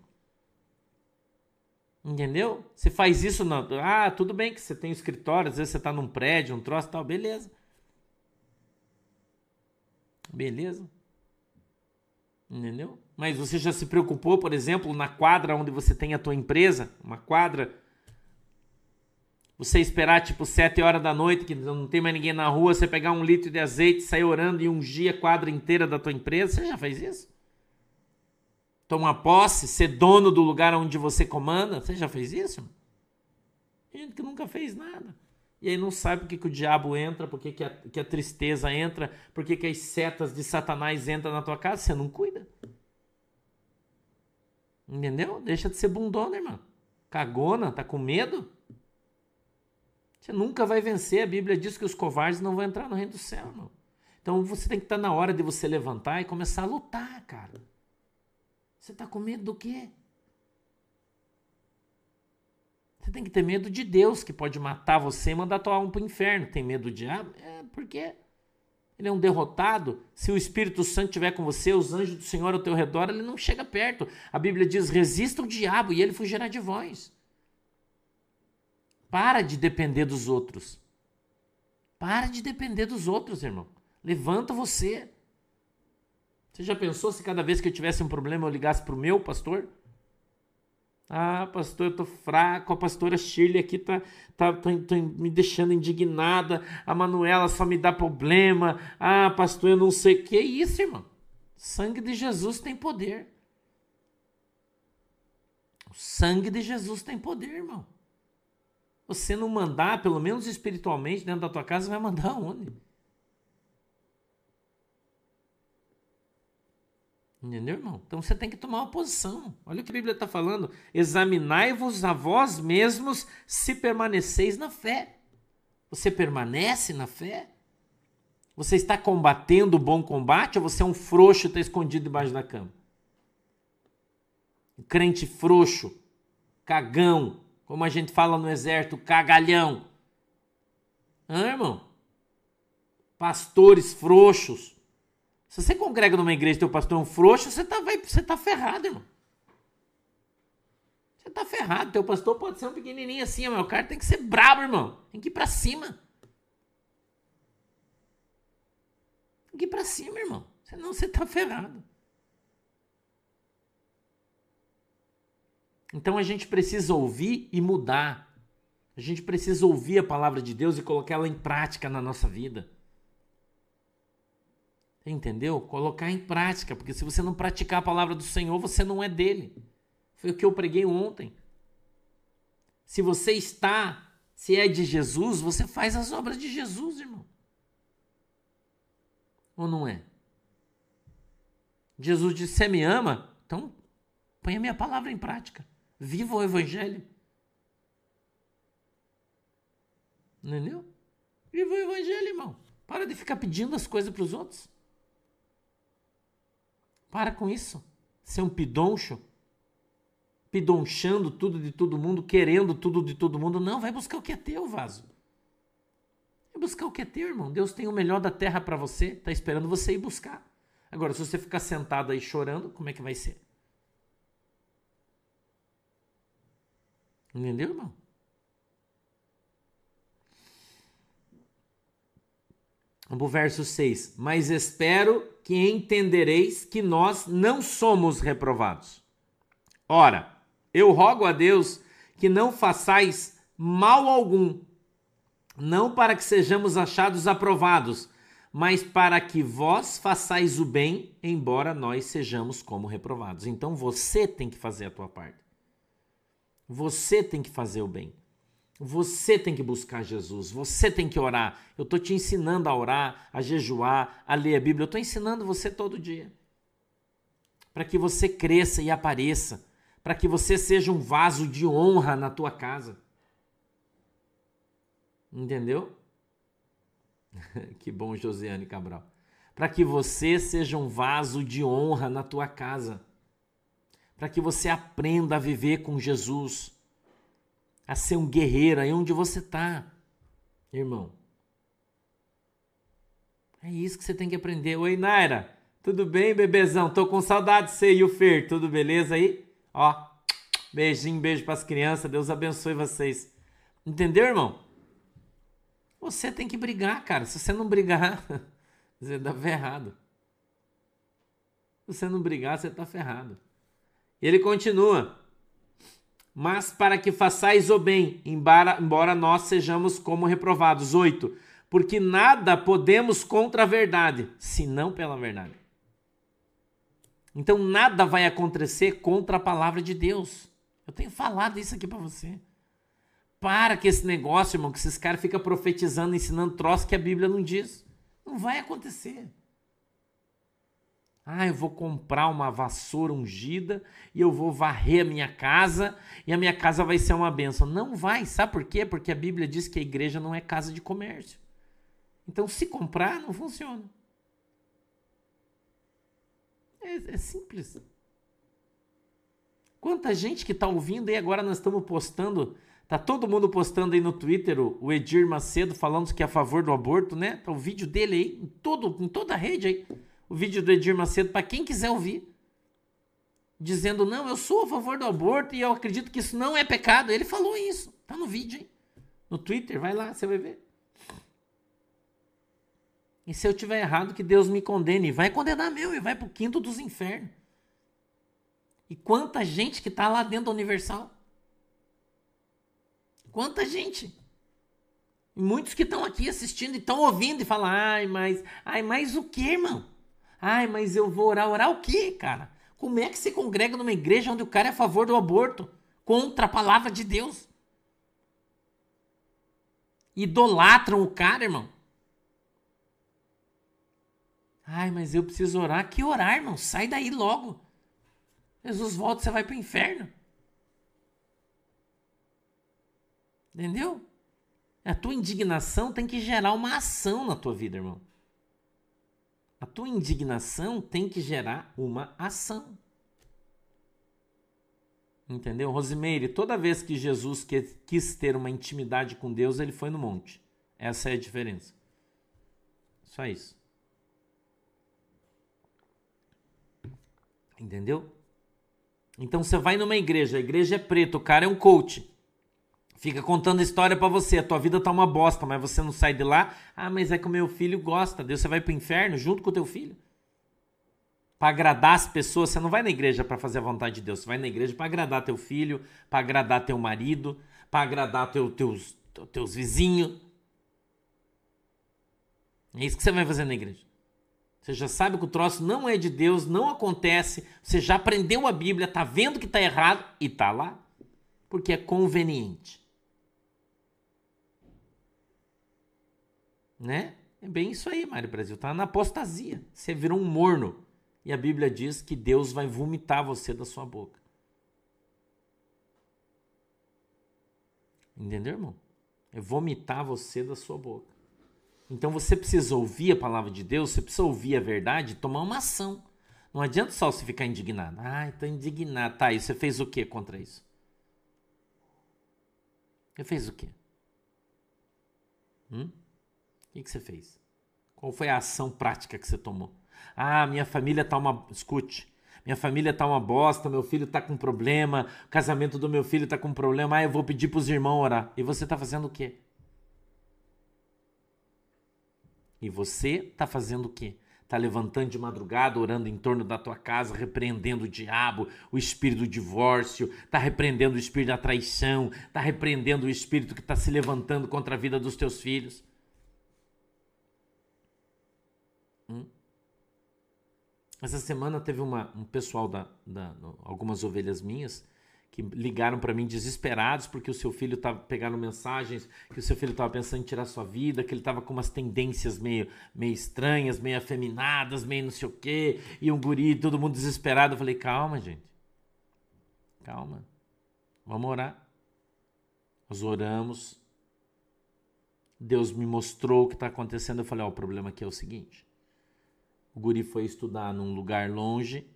Entendeu? Você faz isso na. Ah, tudo bem que você tem um escritório, às vezes você está num prédio, um troço tal, beleza. Beleza. Entendeu? Mas você já se preocupou, por exemplo, na quadra onde você tem a tua empresa, uma quadra você esperar tipo 7 horas da noite, que não tem mais ninguém na rua, você pegar um litro de azeite, sair orando e ungir a quadra inteira da tua empresa, você já fez isso? Tomar posse, ser dono do lugar onde você comanda, você já fez isso? Gente que nunca fez nada. E aí não sabe por que, que o diabo entra, por que, que, a, que a tristeza entra, por que, que as setas de Satanás entram na tua casa. Você não cuida. Entendeu? Deixa de ser bundona, irmão. Cagona, tá com medo? Você nunca vai vencer. A Bíblia diz que os covardes não vão entrar no reino do céu, irmão. Então você tem que estar tá na hora de você levantar e começar a lutar, cara. Você tá com medo do quê? Você tem que ter medo de Deus, que pode matar você e mandar tua alma para o inferno. Tem medo do diabo? É, porque ele é um derrotado. Se o Espírito Santo estiver com você, os anjos do Senhor ao teu redor, ele não chega perto. A Bíblia diz: resista o diabo e ele fugirá de vós. Para de depender dos outros. Para de depender dos outros, irmão. Levanta você. Você já pensou se cada vez que eu tivesse um problema eu ligasse para o meu pastor? Ah, pastor, eu tô fraco. A pastora Shirley aqui tá, tá, tá, tá, me deixando indignada. A Manuela só me dá problema. Ah, pastor, eu não sei. Que isso, irmão? sangue de Jesus tem poder. O sangue de Jesus tem poder, irmão. Você não mandar, pelo menos espiritualmente, dentro da tua casa, vai mandar onde? Entendeu, irmão? Então você tem que tomar uma posição. Olha o que a Bíblia está falando. Examinai-vos a vós mesmos se permaneceis na fé. Você permanece na fé? Você está combatendo o bom combate ou você é um frouxo e está escondido debaixo da cama? Um crente frouxo, cagão, como a gente fala no exército, cagalhão. Hã, irmão? Pastores frouxos se você congrega numa igreja e teu pastor é um frouxo, você tá, vai, você tá ferrado, irmão. Você tá ferrado. Teu pastor pode ser um pequenininho assim, mas o cara tem que ser brabo, irmão. Tem que ir pra cima. Tem que ir pra cima, irmão. Senão você tá ferrado. Então a gente precisa ouvir e mudar. A gente precisa ouvir a palavra de Deus e colocar ela em prática na nossa vida. Entendeu? Colocar em prática, porque se você não praticar a palavra do Senhor, você não é dele. Foi o que eu preguei ontem. Se você está, se é de Jesus, você faz as obras de Jesus, irmão. Ou não é? Jesus disse: Você me ama? Então põe a minha palavra em prática. Viva o Evangelho. Entendeu? Viva o Evangelho, irmão. Para de ficar pedindo as coisas para os outros. Para com isso. Ser um pidoncho. Pidonchando tudo de todo mundo, querendo tudo de todo mundo. Não, vai buscar o que é teu, vaso. Vai buscar o que é teu, irmão. Deus tem o melhor da terra para você. Está esperando você ir buscar. Agora, se você ficar sentado aí chorando, como é que vai ser? Entendeu, irmão? Vamos para o verso 6. Mas espero que entendereis que nós não somos reprovados. Ora, eu rogo a Deus que não façais mal algum, não para que sejamos achados aprovados, mas para que vós façais o bem, embora nós sejamos como reprovados. Então você tem que fazer a tua parte. Você tem que fazer o bem. Você tem que buscar Jesus, você tem que orar. Eu estou te ensinando a orar, a jejuar, a ler a Bíblia. Eu estou ensinando você todo dia. Para que você cresça e apareça. Para que você seja um vaso de honra na tua casa. Entendeu? (laughs) que bom, Josiane Cabral. Para que você seja um vaso de honra na tua casa. Para que você aprenda a viver com Jesus a ser um guerreiro aí onde você está, irmão. É isso que você tem que aprender. Oi, Naira. Tudo bem, bebezão? Tô com saudade de você e o Fer. Tudo beleza aí? Ó, beijinho, beijo para as crianças. Deus abençoe vocês. Entendeu, irmão? Você tem que brigar, cara. Se você não brigar, (laughs) você tá ferrado. Se você não brigar, você tá ferrado. Ele continua mas para que façais o bem, embora, nós sejamos como reprovados. 8. Porque nada podemos contra a verdade, senão pela verdade. Então nada vai acontecer contra a palavra de Deus. Eu tenho falado isso aqui para você. Para com esse negócio, irmão, que esses caras ficam profetizando, ensinando troço que a Bíblia não diz. Não vai acontecer. Ah, eu vou comprar uma vassoura ungida e eu vou varrer a minha casa e a minha casa vai ser uma benção. Não vai, sabe por quê? Porque a Bíblia diz que a igreja não é casa de comércio. Então, se comprar, não funciona. É, é simples. Quanta gente que está ouvindo e agora nós estamos postando. Tá todo mundo postando aí no Twitter o, Edir Macedo falando que é a favor do aborto, né? Tá o vídeo dele aí em, todo, em toda a rede aí o vídeo do Edir Macedo para quem quiser ouvir. Dizendo, não, eu sou a favor do aborto e eu acredito que isso não é pecado. Ele falou isso. Tá no vídeo, hein? No Twitter, vai lá, você vai ver. E se eu tiver errado, que Deus me condene. Vai condenar meu e vai pro quinto dos infernos. E quanta gente que tá lá dentro da Universal. Quanta gente. E muitos que estão aqui assistindo e estão ouvindo e falam, ai, mas, ai, mas o que, irmão? Ai, mas eu vou orar. Orar o quê, cara? Como é que se congrega numa igreja onde o cara é a favor do aborto? Contra a palavra de Deus? Idolatram o cara, irmão. Ai, mas eu preciso orar. Que orar, irmão? Sai daí logo. Jesus volta, você vai para o inferno. Entendeu? A tua indignação tem que gerar uma ação na tua vida, irmão. A tua indignação tem que gerar uma ação. Entendeu? Rosimeire, toda vez que Jesus quis ter uma intimidade com Deus, ele foi no monte. Essa é a diferença. Só isso. Entendeu? Então você vai numa igreja, a igreja é preta, o cara é um coach. Fica contando história para você, a tua vida tá uma bosta, mas você não sai de lá. Ah, mas é que o meu filho gosta. Deus, você vai pro inferno junto com o teu filho. Para agradar as pessoas, você não vai na igreja para fazer a vontade de Deus, você vai na igreja para agradar teu filho, para agradar teu marido, para agradar teu, teus, teus vizinhos. É isso que você vai fazer na igreja. Você já sabe que o troço não é de Deus, não acontece. Você já aprendeu a Bíblia, tá vendo que tá errado e tá lá. Porque é conveniente. Né? É bem isso aí, Mário Brasil. Tá na apostasia. Você virou um morno. E a Bíblia diz que Deus vai vomitar você da sua boca. Entendeu, irmão? É vomitar você da sua boca. Então você precisa ouvir a palavra de Deus, você precisa ouvir a verdade e tomar uma ação. Não adianta só você ficar indignado. Ah, estou indignado. Tá, e você fez o que contra isso? Você fez o quê? Hum? O que, que você fez? Qual foi a ação prática que você tomou? Ah, minha família tá uma. Escute. Minha família tá uma bosta, meu filho tá com problema, o casamento do meu filho tá com problema. Ah, eu vou pedir pros irmãos orar. E você tá fazendo o quê? E você tá fazendo o quê? Tá levantando de madrugada, orando em torno da tua casa, repreendendo o diabo, o espírito do divórcio, tá repreendendo o espírito da traição, tá repreendendo o espírito que está se levantando contra a vida dos teus filhos. Hum? Essa semana teve uma, um pessoal da, da algumas ovelhas minhas que ligaram para mim desesperados porque o seu filho estava pegando mensagens que o seu filho estava pensando em tirar sua vida, que ele estava com umas tendências meio, meio estranhas, meio afeminadas, meio não sei o quê, e um guri, todo mundo desesperado. Eu falei, calma, gente. Calma. Vamos orar. Nós oramos. Deus me mostrou o que está acontecendo. Eu falei, ó, oh, o problema aqui é o seguinte. O guri foi estudar num lugar longe.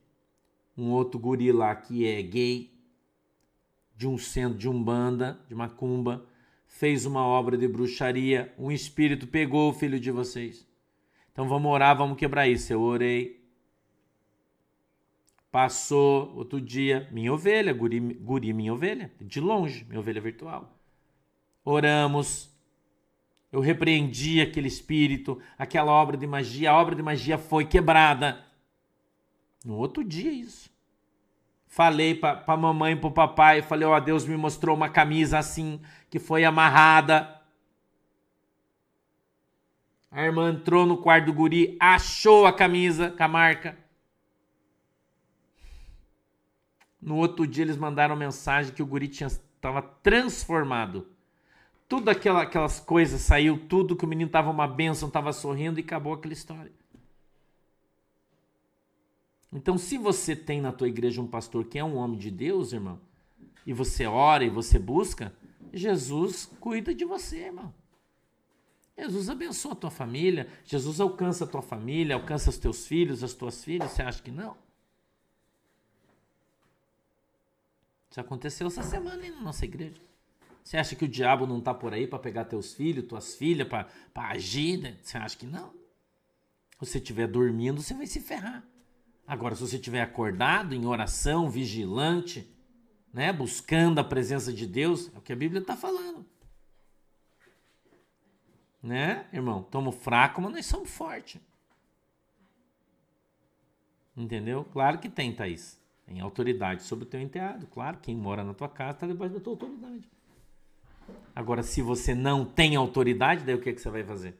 Um outro guri lá que é gay, de um centro de umbanda, de macumba, fez uma obra de bruxaria. Um espírito pegou o filho de vocês. Então vamos orar, vamos quebrar isso. Eu orei. Passou outro dia, minha ovelha, guri, guri minha ovelha, de longe, minha ovelha virtual. Oramos, eu repreendi aquele espírito, aquela obra de magia, a obra de magia foi quebrada. No outro dia, isso. Falei para a mamãe para o papai, falei, ó, oh, Deus me mostrou uma camisa assim, que foi amarrada. A irmã entrou no quarto do guri, achou a camisa com a marca. No outro dia eles mandaram mensagem que o guri estava transformado tudo aquela, aquelas coisas saiu, tudo que o menino tava uma benção, tava sorrindo e acabou aquela história. Então, se você tem na tua igreja um pastor que é um homem de Deus, irmão, e você ora e você busca, Jesus cuida de você, irmão. Jesus abençoa a tua família, Jesus alcança a tua família, alcança os teus filhos, as tuas filhas, você acha que não? Isso aconteceu essa semana aí na nossa igreja. Você acha que o diabo não está por aí para pegar teus filhos, tuas filhas, para agir? Né? Você acha que não? Se você estiver dormindo, você vai se ferrar. Agora, se você estiver acordado, em oração, vigilante, né, buscando a presença de Deus, é o que a Bíblia está falando. Né, irmão? Estamos fracos, mas nós somos fortes. Entendeu? Claro que tem, Thaís. Tem autoridade sobre o teu enteado. Claro, quem mora na tua casa está debaixo da tua autoridade. Agora, se você não tem autoridade, daí o que, é que você vai fazer?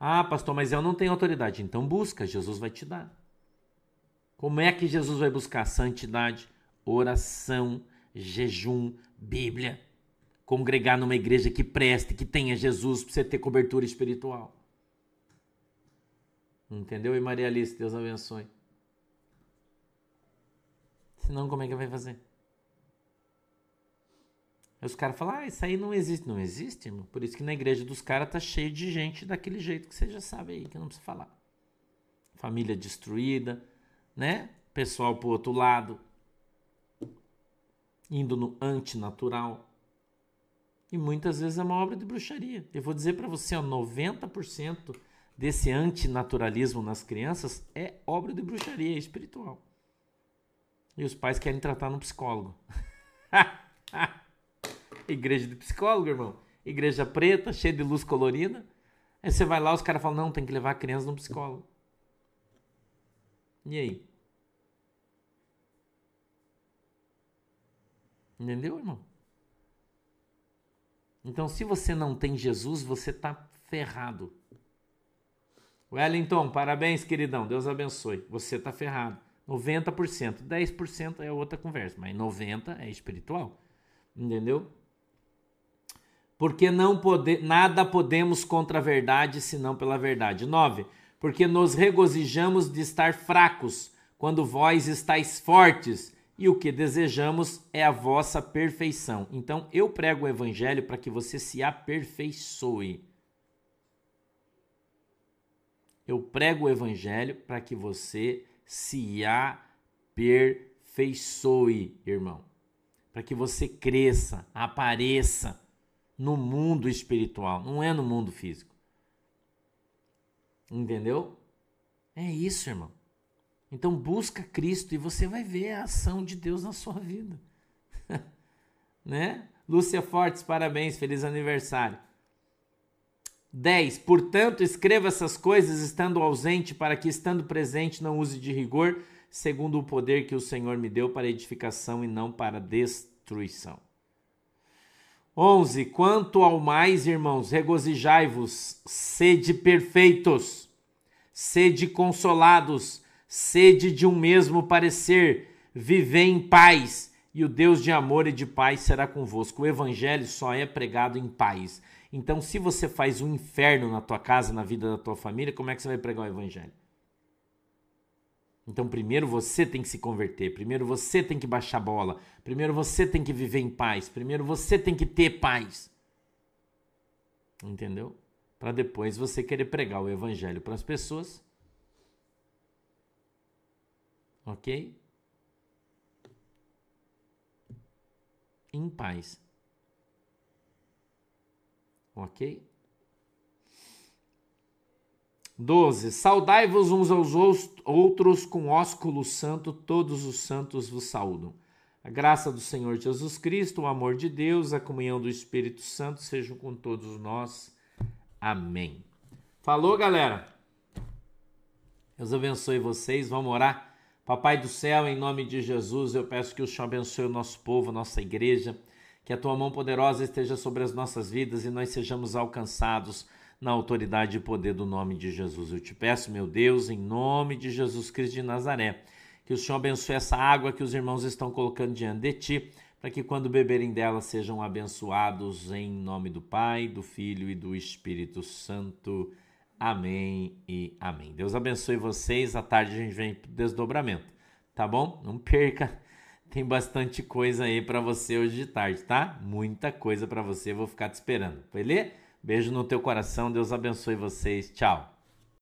Ah, pastor, mas eu não tenho autoridade. Então busca, Jesus vai te dar. Como é que Jesus vai buscar? Santidade, oração, jejum, Bíblia. Congregar numa igreja que preste, que tenha Jesus para você ter cobertura espiritual. Entendeu? E Maria Alice, Deus abençoe. Senão, como é que vai fazer? Aí os caras falam, ah, isso aí não existe. Não existe, irmão. Por isso que na igreja dos caras tá cheio de gente daquele jeito que você já sabe aí, que não precisa falar. Família destruída, né? Pessoal pro outro lado. Indo no antinatural. E muitas vezes é uma obra de bruxaria. Eu vou dizer para você, ó, 90% desse antinaturalismo nas crianças é obra de bruxaria espiritual. E os pais querem tratar no psicólogo. (laughs) Igreja de psicólogo, irmão. Igreja preta, cheia de luz colorida. Aí você vai lá, os caras falam, não, tem que levar a criança no psicólogo. E aí? Entendeu, irmão? Então, se você não tem Jesus, você tá ferrado. Wellington, parabéns, queridão. Deus abençoe. Você tá ferrado. 90%. 10% é outra conversa, mas 90% é espiritual. Entendeu? Porque não pode, nada podemos contra a verdade senão pela verdade. 9. Porque nos regozijamos de estar fracos, quando vós estáis fortes, e o que desejamos é a vossa perfeição. Então eu prego o evangelho para que você se aperfeiçoe. Eu prego o evangelho para que você se aperfeiçoe, irmão. Para que você cresça, apareça no mundo espiritual, não é no mundo físico. Entendeu? É isso, irmão. Então busca Cristo e você vai ver a ação de Deus na sua vida. (laughs) né? Lúcia Fortes, parabéns, feliz aniversário. 10. Portanto, escreva essas coisas estando ausente, para que estando presente não use de rigor, segundo o poder que o Senhor me deu para edificação e não para destruição. 11. Quanto ao mais, irmãos, regozijai-vos, sede perfeitos, sede consolados, sede de um mesmo parecer, vivei em paz, e o Deus de amor e de paz será convosco. O evangelho só é pregado em paz. Então, se você faz um inferno na tua casa, na vida da tua família, como é que você vai pregar o evangelho? Então, primeiro você tem que se converter, primeiro você tem que baixar a bola, primeiro você tem que viver em paz, primeiro você tem que ter paz. Entendeu? Para depois você querer pregar o evangelho para as pessoas. Ok? Em paz. Ok? 12. Saudai-vos uns aos outros com ósculo santo, todos os santos vos saúdam. A graça do Senhor Jesus Cristo, o amor de Deus, a comunhão do Espírito Santo sejam com todos nós. Amém. Falou, galera? Deus abençoe vocês. Vamos orar. Papai do céu, em nome de Jesus, eu peço que o Senhor abençoe o nosso povo, nossa igreja, que a tua mão poderosa esteja sobre as nossas vidas e nós sejamos alcançados na autoridade e poder do nome de Jesus. Eu te peço, meu Deus, em nome de Jesus Cristo de Nazaré, que o Senhor abençoe essa água que os irmãos estão colocando diante de ti, para que quando beberem dela sejam abençoados em nome do Pai, do Filho e do Espírito Santo. Amém e amém. Deus abençoe vocês. À tarde a gente vem pro desdobramento, tá bom? Não perca. (laughs) Tem bastante coisa aí para você hoje de tarde, tá? Muita coisa para você. Vou ficar te esperando. Beleza? Beijo no teu coração. Deus abençoe vocês. Tchau.